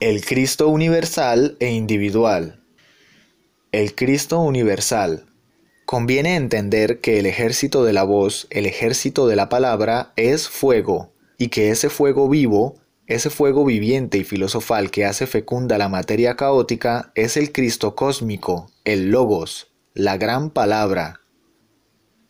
El Cristo universal e individual. El Cristo universal. Conviene entender que el ejército de la voz, el ejército de la palabra, es fuego, y que ese fuego vivo, ese fuego viviente y filosofal que hace fecunda la materia caótica, es el Cristo cósmico, el Logos, la gran palabra.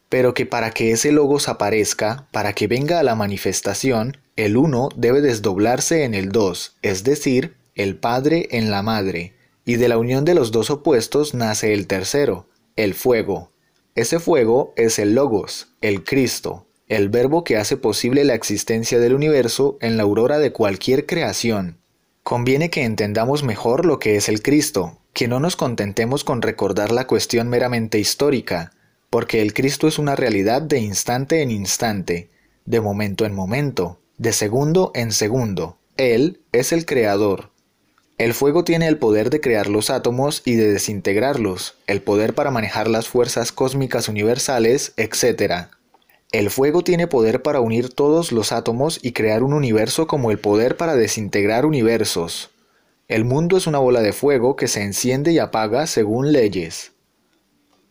Pero que para que ese Logos aparezca, para que venga a la manifestación, el uno debe desdoblarse en el dos, es decir, el Padre en la Madre, y de la unión de los dos opuestos nace el tercero, el fuego. Ese fuego es el Logos, el Cristo, el verbo que hace posible la existencia del universo en la aurora de cualquier creación. Conviene que entendamos mejor lo que es el Cristo, que no nos contentemos con recordar la cuestión meramente histórica, porque el Cristo es una realidad de instante en instante, de momento en momento, de segundo en segundo. Él es el Creador, el fuego tiene el poder de crear los átomos y de desintegrarlos, el poder para manejar las fuerzas cósmicas universales, etc. El fuego tiene poder para unir todos los átomos y crear un universo como el poder para desintegrar universos. El mundo es una bola de fuego que se enciende y apaga según leyes.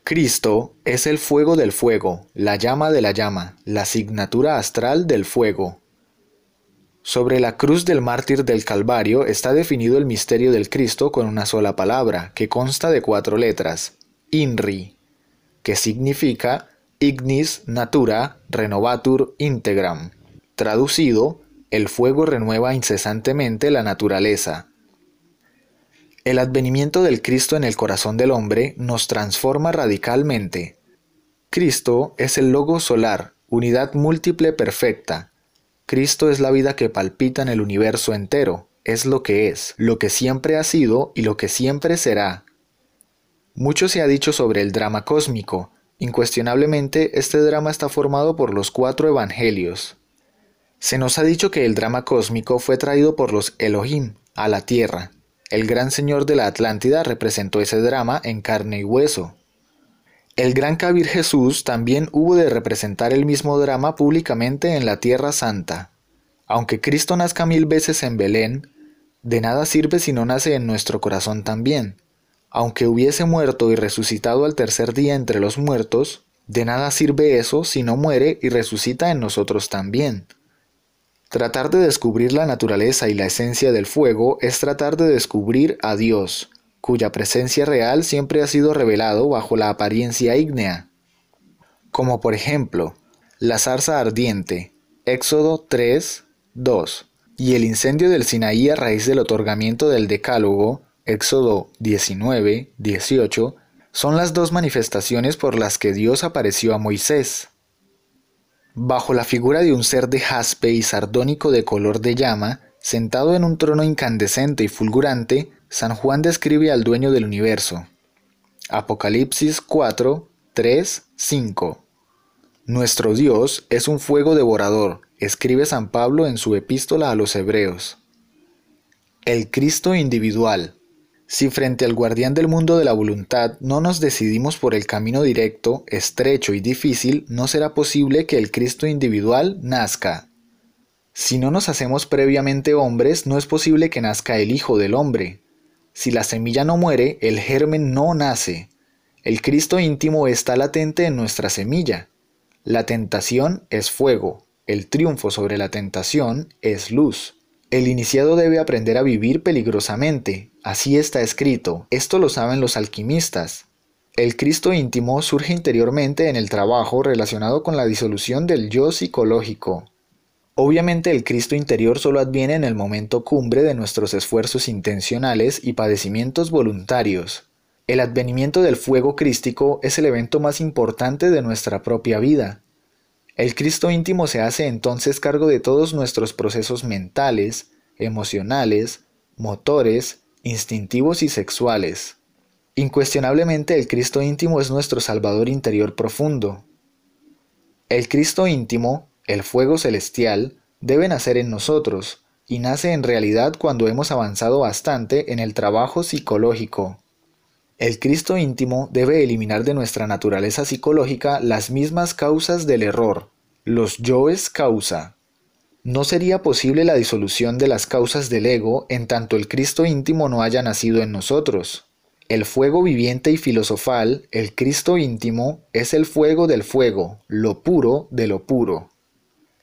Cristo es el fuego del fuego, la llama de la llama, la asignatura astral del fuego. Sobre la cruz del mártir del Calvario está definido el misterio del Cristo con una sola palabra, que consta de cuatro letras, INRI, que significa Ignis Natura Renovatur Integram. Traducido, el fuego renueva incesantemente la naturaleza. El advenimiento del Cristo en el corazón del hombre nos transforma radicalmente. Cristo es el logo solar, unidad múltiple perfecta, Cristo es la vida que palpita en el universo entero, es lo que es, lo que siempre ha sido y lo que siempre será. Mucho se ha dicho sobre el drama cósmico. Incuestionablemente, este drama está formado por los cuatro evangelios. Se nos ha dicho que el drama cósmico fue traído por los Elohim a la tierra. El gran señor de la Atlántida representó ese drama en carne y hueso. El gran Kabir Jesús también hubo de representar el mismo drama públicamente en la Tierra Santa. Aunque Cristo nazca mil veces en Belén, de nada sirve si no nace en nuestro corazón también. Aunque hubiese muerto y resucitado al tercer día entre los muertos, de nada sirve eso si no muere y resucita en nosotros también. Tratar de descubrir la naturaleza y la esencia del fuego es tratar de descubrir a Dios, cuya presencia real siempre ha sido revelado bajo la apariencia ígnea, como por ejemplo la zarza ardiente, Éxodo 3, 2, y el incendio del Sinaí a raíz del otorgamiento del Decálogo, Éxodo 19, 18, son las dos manifestaciones por las que Dios apareció a Moisés. Bajo la figura de un ser de jaspe y sardónico de color de llama, sentado en un trono incandescente y fulgurante, San Juan describe al dueño del universo. Apocalipsis 4, 3, 5. Nuestro Dios es un fuego devorador, escribe San Pablo en su epístola a los Hebreos. El Cristo individual. Si frente al guardián del mundo de la voluntad no nos decidimos por el camino directo, estrecho y difícil, no será posible que el Cristo individual nazca. Si no nos hacemos previamente hombres, no es posible que nazca el Hijo del Hombre, si la semilla no muere, el germen no nace. El Cristo íntimo está latente en nuestra semilla. La tentación es fuego, el triunfo sobre la tentación es luz. El iniciado debe aprender a vivir peligrosamente, así está escrito, esto lo saben los alquimistas. El Cristo íntimo surge interiormente en el trabajo relacionado con la disolución del yo psicológico, Obviamente el Cristo interior solo adviene en el momento cumbre de nuestros esfuerzos intencionales y padecimientos voluntarios. El advenimiento del fuego crístico es el evento más importante de nuestra propia vida. El Cristo íntimo se hace entonces cargo de todos nuestros procesos mentales, emocionales, motores, instintivos y sexuales. Incuestionablemente el Cristo íntimo es nuestro Salvador interior profundo. El Cristo íntimo el fuego celestial debe nacer en nosotros, y nace en realidad cuando hemos avanzado bastante en el trabajo psicológico. El Cristo íntimo debe eliminar de nuestra naturaleza psicológica las mismas causas del error, los yoes causa. No sería posible la disolución de las causas del ego en tanto el Cristo íntimo no haya nacido en nosotros. El fuego viviente y filosofal, el Cristo íntimo, es el fuego del fuego, lo puro de lo puro.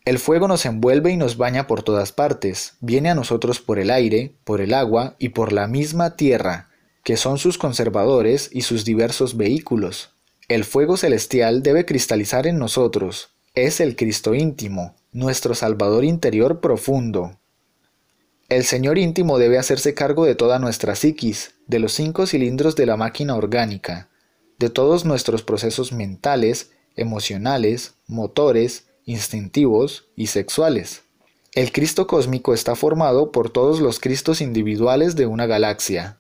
El fuego nos envuelve y nos baña por todas partes, viene a nosotros por el aire, por el agua y por la misma tierra, que son sus conservadores y sus diversos vehículos. El fuego celestial debe cristalizar en nosotros, es el Cristo íntimo, nuestro Salvador interior profundo. El Señor íntimo debe hacerse cargo de toda nuestra psiquis, de los cinco cilindros de la máquina orgánica, de todos nuestros procesos mentales, emocionales, motores, instintivos y sexuales. El Cristo cósmico está formado por todos los Cristos individuales de una galaxia,